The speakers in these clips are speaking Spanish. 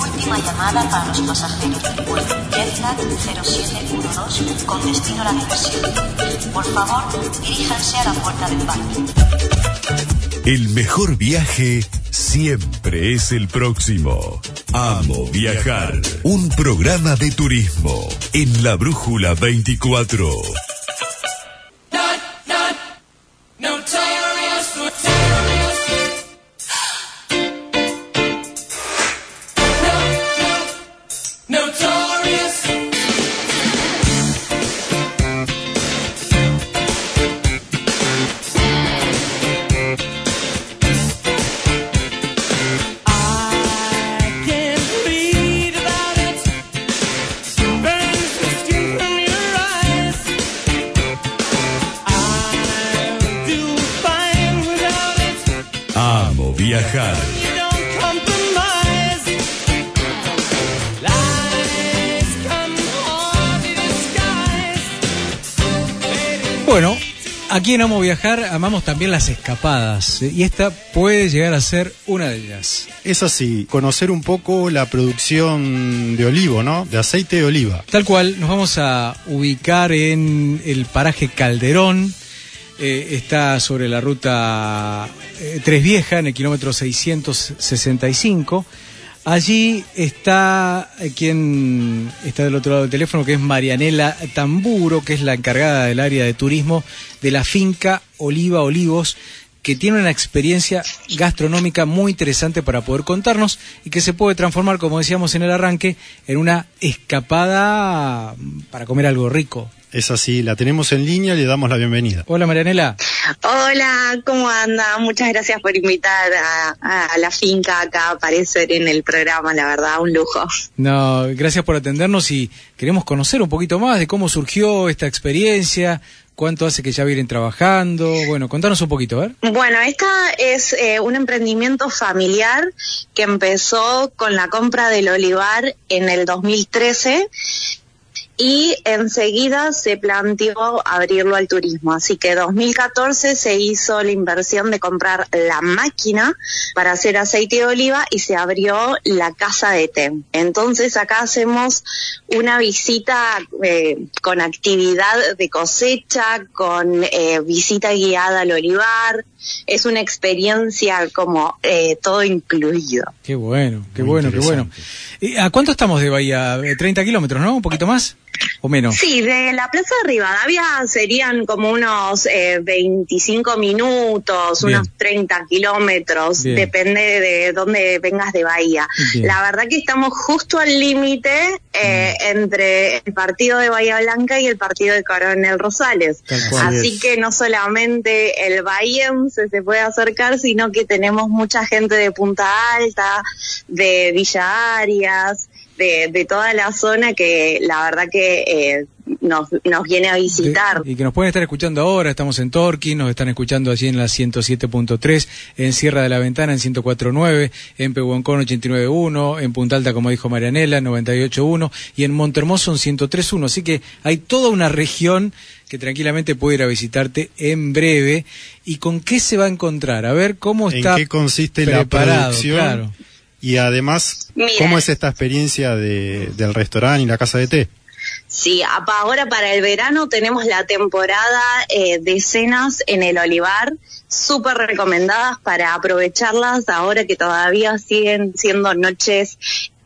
Última llamada para los pasajeros del vuelo Jetlag 0712 con destino a la diversión. Por favor, diríjanse a la puerta del baño. El mejor viaje siempre es el próximo. Amo viajar. Un programa de turismo en la Brújula 24. Bueno, aquí en Amo Viajar amamos también las escapadas y esta puede llegar a ser una de ellas. Es así, conocer un poco la producción de olivo, ¿no? De aceite de oliva. Tal cual, nos vamos a ubicar en el paraje Calderón. Eh, está sobre la ruta eh, Tres Vieja, en el kilómetro 665. Allí está eh, quien está del otro lado del teléfono, que es Marianela Tamburo, que es la encargada del área de turismo de la finca Oliva Olivos, que tiene una experiencia gastronómica muy interesante para poder contarnos y que se puede transformar, como decíamos en el arranque, en una escapada para comer algo rico. Es así, la tenemos en línea, le damos la bienvenida. Hola Marianela. Hola, ¿cómo anda? Muchas gracias por invitar a, a la finca acá a aparecer en el programa, la verdad, un lujo. No, gracias por atendernos y queremos conocer un poquito más de cómo surgió esta experiencia, cuánto hace que ya vienen trabajando. Bueno, contanos un poquito, a ver. Bueno, esta es eh, un emprendimiento familiar que empezó con la compra del olivar en el 2013 y enseguida se planteó abrirlo al turismo. Así que 2014 se hizo la inversión de comprar la máquina para hacer aceite de oliva y se abrió la casa de té. Entonces acá hacemos una visita eh, con actividad de cosecha, con eh, visita guiada al olivar. Es una experiencia como eh, todo incluido. Qué bueno, qué Muy bueno, qué bueno. ¿Y ¿A cuánto estamos de Bahía? Eh, ¿30 kilómetros, no? ¿Un poquito más? ¿O menos? Sí, de la Plaza de Rivadavia serían como unos eh, 25 minutos, Bien. unos 30 kilómetros, Bien. depende de dónde vengas de Bahía. Bien. La verdad que estamos justo al límite eh, entre el partido de Bahía Blanca y el partido de Coronel Rosales. Así Así es. que no solamente el bahiense se puede acercar, sino que tenemos mucha gente de Punta Alta, de Villa Arias, de, de toda la zona que la verdad que eh, nos, nos viene a visitar. De- y que nos pueden estar escuchando ahora, estamos en Torquín, nos están escuchando allí en la 107.3, en Sierra de la Ventana en 104.9, en Pehuancón 89.1, en Punta Alta, como dijo Marianela, 98.1, y en Montermoso en 103.1. Así que hay toda una región que tranquilamente puede ir a visitarte en breve. ¿Y con qué se va a encontrar? A ver cómo ¿En está qué consiste la producción? claro. Y además, Mira. ¿cómo es esta experiencia de- del restaurante y la casa de té? Sí, ahora para el verano tenemos la temporada eh, de cenas en el Olivar, súper recomendadas para aprovecharlas ahora que todavía siguen siendo noches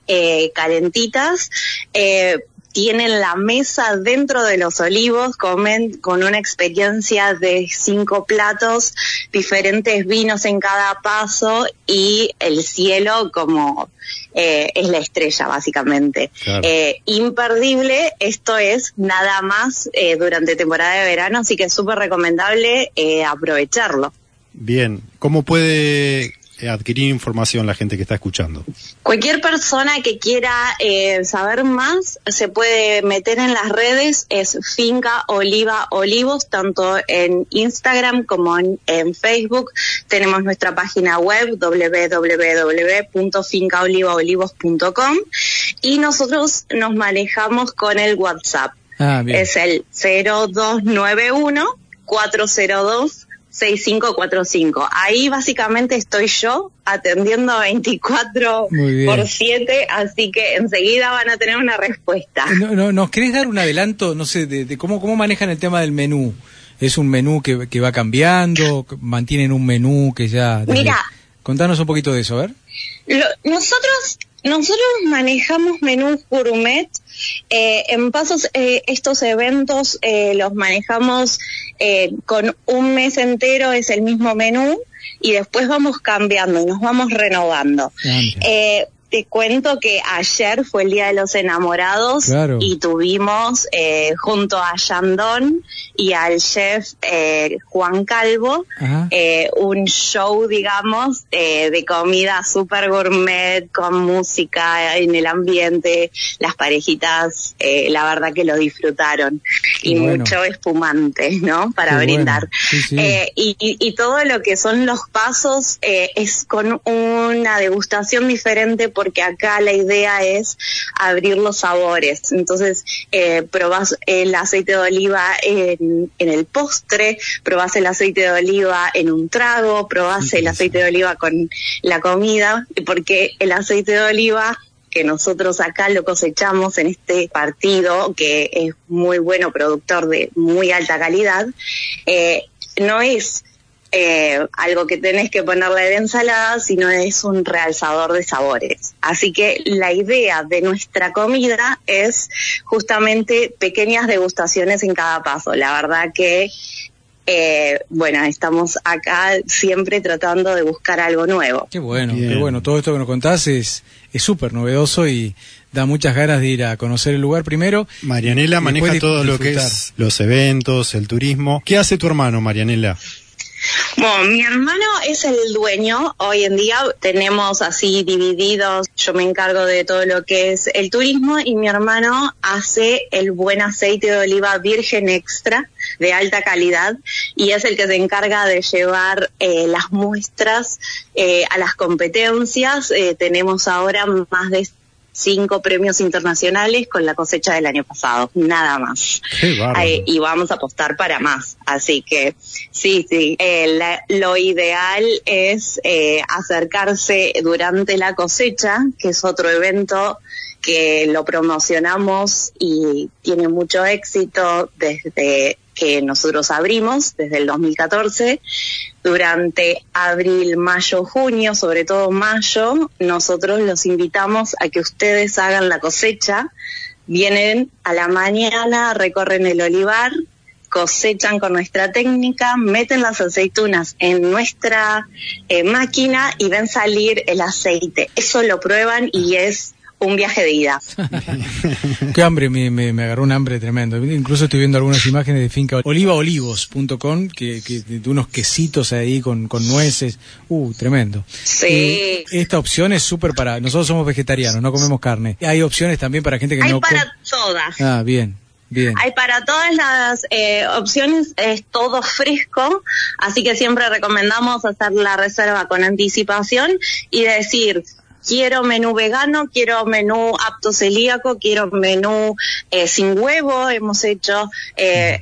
eh, calentitas. Eh, tienen la mesa dentro de los olivos, comen con una experiencia de cinco platos, diferentes vinos en cada paso y el cielo como eh, es la estrella básicamente. Claro. Eh, imperdible, esto es nada más eh, durante temporada de verano, así que es súper recomendable aprovecharlo. Bien, ¿cómo puede adquirir información la gente que está escuchando? Cualquier persona que quiera eh, saber más se puede meter en las redes, es Finca Oliva Olivos, tanto en Instagram como en, en Facebook. Tenemos nuestra página web www.fincaolivaolivos.com y nosotros nos manejamos con el WhatsApp. Ah, bien. Es el 0291 402 6545. Ahí básicamente estoy yo atendiendo 24 Muy bien. por 7, así que enseguida van a tener una respuesta. No, no, ¿Nos querés dar un adelanto, no sé, de, de cómo, cómo manejan el tema del menú? ¿Es un menú que, que va cambiando? ¿Mantienen un menú que ya...? Mira. Contanos un poquito de eso, a ver. Lo- nosotros nosotros manejamos menús gourmet. Eh, en pasos, eh, estos eventos eh, los manejamos con un mes entero, es el mismo menú, y después vamos cambiando y nos vamos renovando. Te cuento que ayer fue el Día de los Enamorados Claro. y tuvimos eh, junto a Yandón y al chef eh, Juan Calvo eh, un show, digamos, eh, de comida super gourmet, con música en el ambiente, las parejitas, eh, la verdad que lo disfrutaron. Qué y bueno. mucho espumante, ¿no? Para Qué brindar. bueno. Sí, sí. Eh, y, y- y todo lo que son los pasos eh, es con una degustación diferente porque acá la idea es abrir los sabores. Entonces, eh, probás el aceite de oliva en, en el postre, probás el aceite de oliva en un trago, probás el aceite de oliva con la comida, porque el aceite de oliva que nosotros acá lo cosechamos en este partido, que es muy bueno productor de muy alta calidad, eh, no es eh, algo que tenés que ponerle de ensalada, sino es un realzador de sabores. Así que la idea de nuestra comida es justamente pequeñas degustaciones en cada paso. La verdad que, eh, bueno, estamos acá siempre tratando de buscar algo nuevo. Qué bueno, Bien. qué bueno. Todo esto que nos contás es es súper novedoso y da muchas ganas de ir a conocer el lugar primero. Marianela maneja todo lo que es los eventos, el turismo. ¿Qué hace tu hermano, Marianela? Bueno, mi hermano es el dueño. Hoy en día tenemos así divididos. Yo me encargo de todo lo que es el turismo y mi hermano hace el buen aceite de oliva virgen extra de alta calidad y es el que se encarga de llevar eh, las muestras eh, a las competencias. Eh, tenemos ahora más de cinco premios internacionales con la cosecha del año pasado, nada más. Eh, y vamos a apostar para más. Así que sí, sí, eh, la- lo ideal es eh, acercarse durante la cosecha, que es otro evento que lo promocionamos y tiene mucho éxito desde que nosotros abrimos, desde el 2014. Durante abril, mayo, junio, sobre todo mayo, nosotros los invitamos a que ustedes hagan la cosecha vienen a la mañana, recorren el olivar, cosechan con nuestra técnica, meten las aceitunas en nuestra eh, máquina y ven salir el aceite. Eso lo prueban y es un viaje de ida. Qué hambre, me, me, me agarró un hambre tremendo. Incluso estoy viendo algunas imágenes de finca olivaolivos.com, que, que de unos quesitos ahí con, con nueces. Uh, tremendo. Sí. Eh, esta opción es súper para... Nosotros somos vegetarianos, no comemos carne. Hay opciones también para gente que Hay no... para come- todas. Ah, bien, bien. Hay para todas las eh, opciones, es todo fresco, así que siempre recomendamos hacer la reserva con anticipación y decir, quiero menú vegano, quiero menú apto celíaco, quiero menú eh, sin huevo, hemos hecho, eh,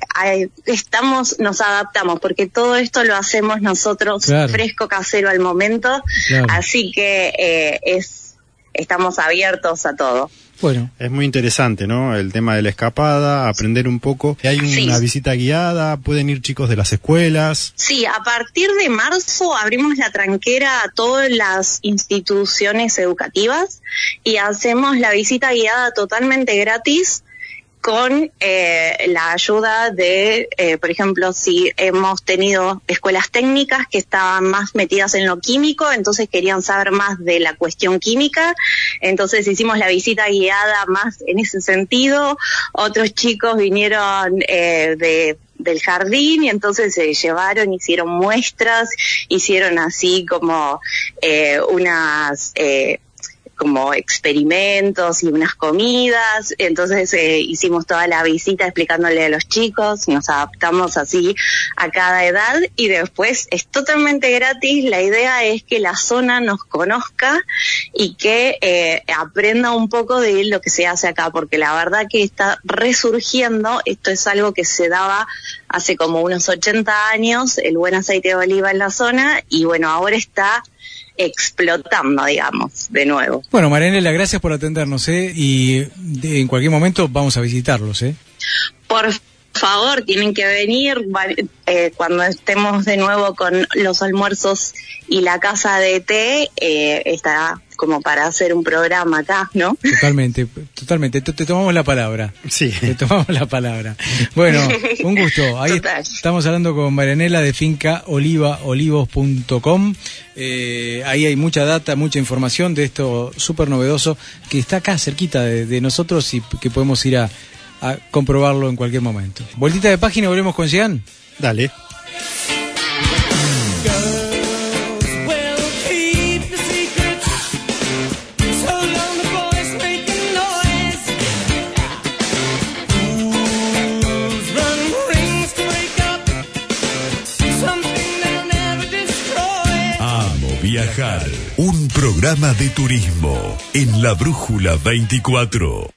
estamos, nos adaptamos, porque todo esto lo hacemos nosotros Claro. fresco, casero al momento, Claro. así que eh, es, estamos abiertos a todo. Bueno, Es muy interesante, ¿no? El tema de la escapada, aprender un poco. Hay una Sí. visita guiada, pueden ir chicos de las escuelas. Sí, a partir de marzo abrimos la tranquera a todas las instituciones educativas y hacemos la visita guiada totalmente gratis con eh, la ayuda de, eh, por ejemplo, si hemos tenido escuelas técnicas que estaban más metidas en lo químico, entonces querían saber más de la cuestión química, entonces hicimos la visita guiada más en ese sentido. Otros chicos vinieron eh, de del jardín y entonces se llevaron, hicieron muestras, hicieron así como eh, unas eh, como experimentos y unas comidas, entonces eh, hicimos toda la visita explicándole a los chicos, nos adaptamos así a cada edad y después es totalmente gratis, la idea es que la zona nos conozca y que eh, aprenda un poco de lo que se hace acá, porque la verdad que está resurgiendo, esto es algo que se daba hace como unos 80 años el buen aceite de oliva en la zona y bueno, ahora está explotando, digamos, de nuevo. Bueno, Marianela, gracias por atendernos, ¿eh? Y de- en cualquier momento vamos a visitarlos, ¿eh? Por favor, tienen que venir eh, cuando estemos de nuevo con los almuerzos y la casa de té, eh, está como para hacer un programa acá, ¿no? Totalmente, totalmente. Te, te tomamos la palabra. Sí. Te tomamos la palabra. Bueno, un gusto. Ahí Total. estamos hablando con Marianela de finca olivaolivos.com. Eh, ahí hay mucha data, mucha información de esto súper novedoso que está acá cerquita de, de nosotros y que podemos ir a, a comprobarlo en cualquier momento. Vueltita de página, volvemos con Jean. Dale. Programa de turismo en la Brújula 24.